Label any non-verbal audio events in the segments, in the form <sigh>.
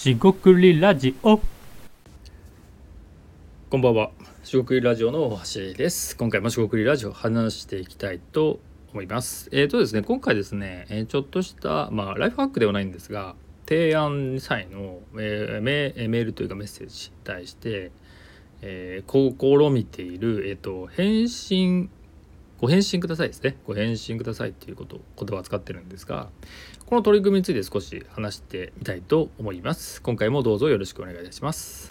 しごくりラジオこんばんは。しごくりラジオの大橋です。今回もしごくりラジオ話していきたいと思います。えーとですね、今回ですね、えーちょっとした、まあ、ライフハックではないんですが、提案際の、えーメーメールというかメッセージに対して、えー試みている、えーと、返信、ご返信くださいですね。ご返信くださいっていうこと、言葉を使ってるんですが、この取り組みについて少し話してみたいと思います。今回もどうぞよろしくお願いいたします。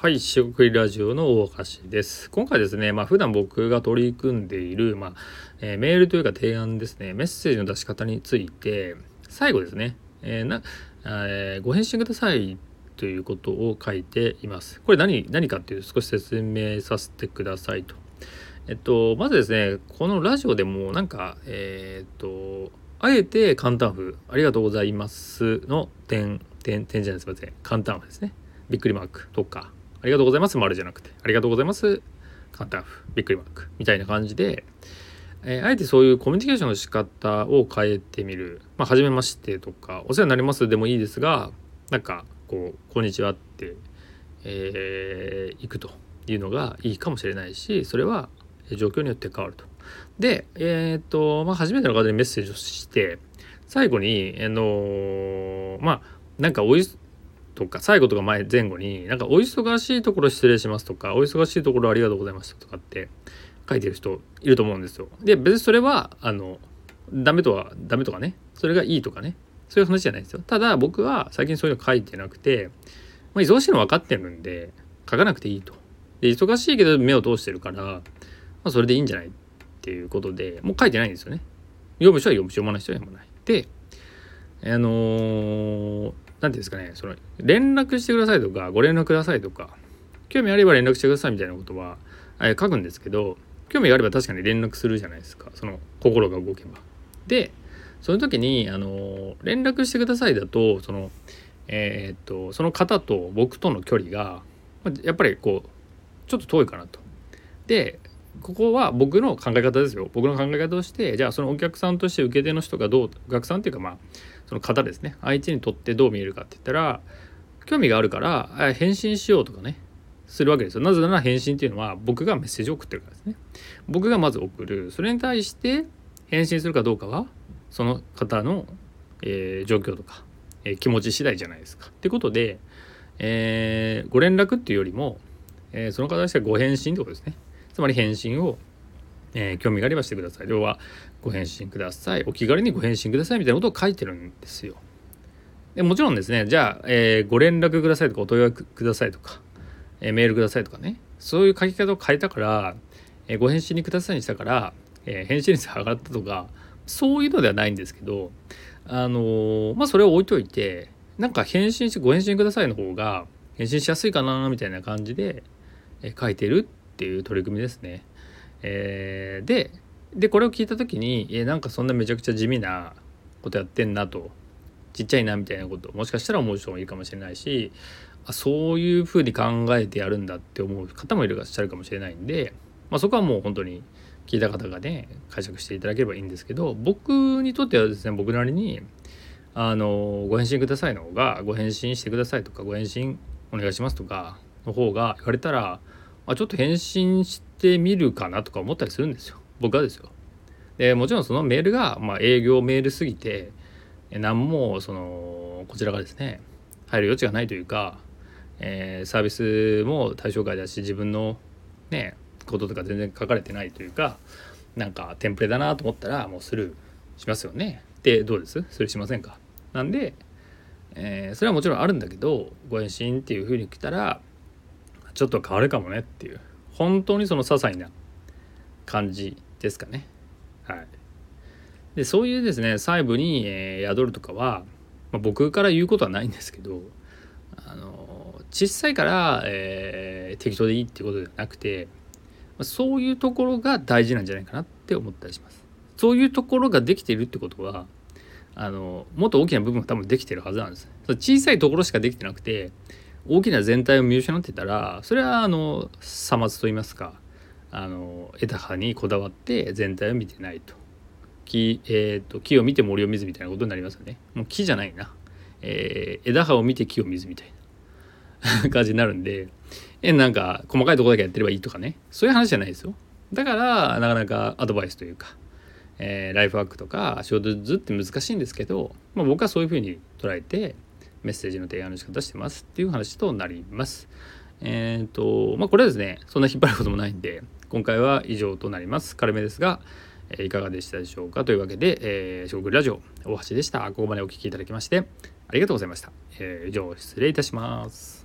はい、しごくりラジオの大橋です。今回ですね、まあ普段僕が取り組んでいる、まあえーメールというか提案ですね、メッセージの出し方について、最後ですね、えーなえーご返信くださいということを書いています。これ何何かっていう少し説明させてくださいと。えっと、まずですね、このラジオでもなんか、えーっと、あえて簡単符、ありがとうございますの点、点、点じゃないです、すみません。簡単符ですね。びっくりマークとか、ありがとうございます丸じゃなくて、ありがとうございます簡単符、びっくりマークみたいな感じで、えーあえてそういうコミュニケーションの仕方を変えてみる。まあ、はじめましてとか、お世話になりますでもいいですが、なんか、こう、こんにちはって、えー行くというのがいいかもしれないし、それは状況によって変わると。で、えーっと、まあ、初めての方にメッセージをして、最後に、あのまあ、なんかおいとか最後とか前前後になんかお忙しいところ失礼しますとかお忙しいところありがとうございましたとかって書いてる人いると思うんですよ。で別にそれはあのダメとはダメとかねそれがいいとかねそういう話じゃないですよ。ただ僕は最近そういうの書いてなくて、まあ、忙しいの分かってるんで書かなくていいと。で忙しいけど目を通してるから、まあ、それでいいんじゃないっていうことでもう書いてないんですよね。読む人は読むし読まない人は読まない。であのーていうんですかね、その連絡してくださいとか、ご連絡くださいとか、興味あれば連絡してくださいみたいなことは、書くんですけど、興味があれば確かに連絡するじゃないですか、その心が動けば。で、その時に、あの連絡してくださいだと、その、えーっと、その方と僕との距離が、やっぱりこう、ちょっと遠いかなと。で、ここは僕の考え方ですよ。僕の考え方として、じゃあそのお客さんとして受け手の人がどう、お客さんっていうかまあ、その方ですね。相手にとってどう見えるかって言ったら、興味があるから、返信しようとかね、するわけですよ。なぜなら返信っていうのは僕がメッセージを送ってるからですね。僕がまず送る。それに対して返信するかどうかは、その方の、えー状況とか、えー気持ち次第じゃないですか。ってことで、えーご連絡っていうよりも、えーその方にしてはご返信ってことですね。つまり返信を、えー興味があればしてください。要は、ご返信ください。お気軽にご返信くださいみたいなことを書いてるんですよ。でもちろんですね、じゃあ、えーご連絡くださいとか、お問い合わせくださいとか、えメールくださいとかね、そういう書き方を変えたから、えご返信にくださいにしたから、え返信率が上がったとか、そういうのではないんですけど、あのまあ、それを置いといて、なんか返信して、ご返信くださいの方が、返信しやすいかな、みたいな感じで、書いてるっていう取り組みですね。えーで、で、これを聞いた時に、えなんかそんなめちゃくちゃ地味なことやってんなと、ちっちゃいなみたいなこと、もしかしたら思う人もいるかもしれないし、あそういうふうに考えてやるんだって思う方もいらっしゃるかもしれないんで、まあ、そこはもう本当に聞いた方がね解釈していただければいいんですけど僕にとってはですね僕なりにあのご返信くださいの方がご返信してくださいとかご返信お願いしますとかの方が言われたらあちょっと返信してみるかなとか思ったりするんですよ僕はですよ。でもちろんそのメールが、まあ、営業メールすぎて何もそのこちらがですね入る余地がないというか、えーサービスも対象外だし自分のねこととか全然書かれてないというかなんかテンプレだなと思ったらもうスルーしますよね。でどうです？スルーしませんか？なんで、えーそれはもちろんあるんだけどご返信っていうふうに来たらちょっと変わるかもねっていう本当にその些細な感じですかね。はい、でそういうですね細部に、えー宿るとかは、まあ、僕から言うことはないんですけどあの小さいから、えー適当でいいっていうことではなくてそういうところが大事なんじゃないかなって思ったりします。そういうところができているってことはあのもっと大きな部分が多分できてるはずなんです。小さいところしかできてなくて大きな全体を見失ってたらそれはあのさまつと言いますかあの枝葉にこだわって全体を見てないと木,、えーと、木を見て森を見ずみたいなことになりますよねもう木じゃないな、えー、枝葉を見て木を見ずみたいな <laughs> 感じになるんでえなんか細かいとこだけやってればいいとかねそういう話じゃないですよだからなかなかアドバイスというか、えー、ライフワークとか仕事図って難しいんですけど、まあ、僕はそういうふうに捉えてメッセージの提案の仕方してますっていう話となります。えっ、ー、とまあこれはですねそんな引っ張ることもないんで今回は以上となります。軽めですが、えー、いかがでしたでしょうか？というわけで、えー、四国ラジオ大橋でした。ここまでお聴きいただきましてありがとうございました。え、以上失礼いたします。